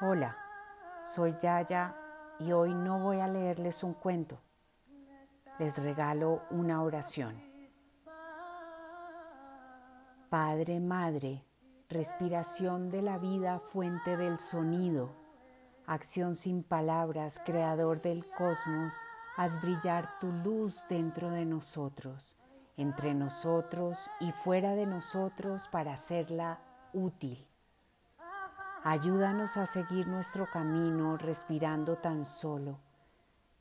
Hola, soy Yaya y hoy no voy a leerles un cuento. Les regalo una oración. Padre, Madre, respiración de la vida, fuente del sonido, acción sin palabras, creador del cosmos, haz brillar tu luz dentro de nosotros, entre nosotros y fuera de nosotros para hacerla útil. Ayúdanos a seguir nuestro camino respirando tan solo,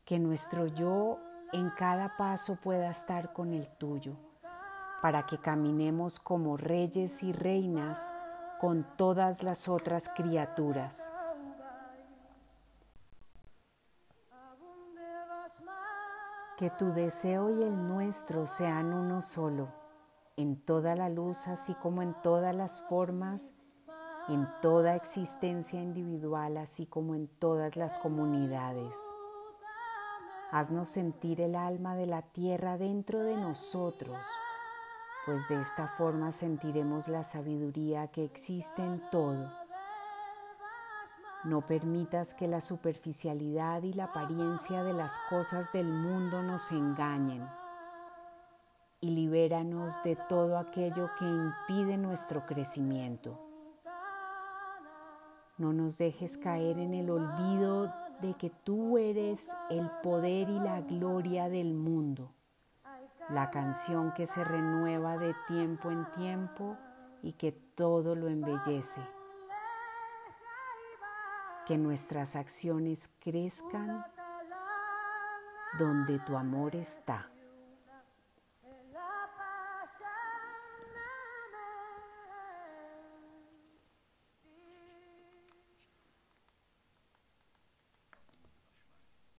que nuestro yo en cada paso pueda estar con el tuyo, para que caminemos como reyes y reinas con todas las otras criaturas. Que tu deseo y el nuestro sean uno solo, en toda la luz así como en todas las formas, en toda existencia individual así como en todas las comunidades. Haznos sentir el alma de la tierra dentro de nosotros, pues de esta forma sentiremos la sabiduría que existe en todo. No permitas que la superficialidad y la apariencia de las cosas del mundo nos engañen y libéranos de todo aquello que impide nuestro crecimiento. No nos dejes caer en el olvido de que tú eres el poder y la gloria del mundo, la canción que se renueva de tiempo en tiempo y que todo lo embellece. Que nuestras acciones crezcan donde tu amor está.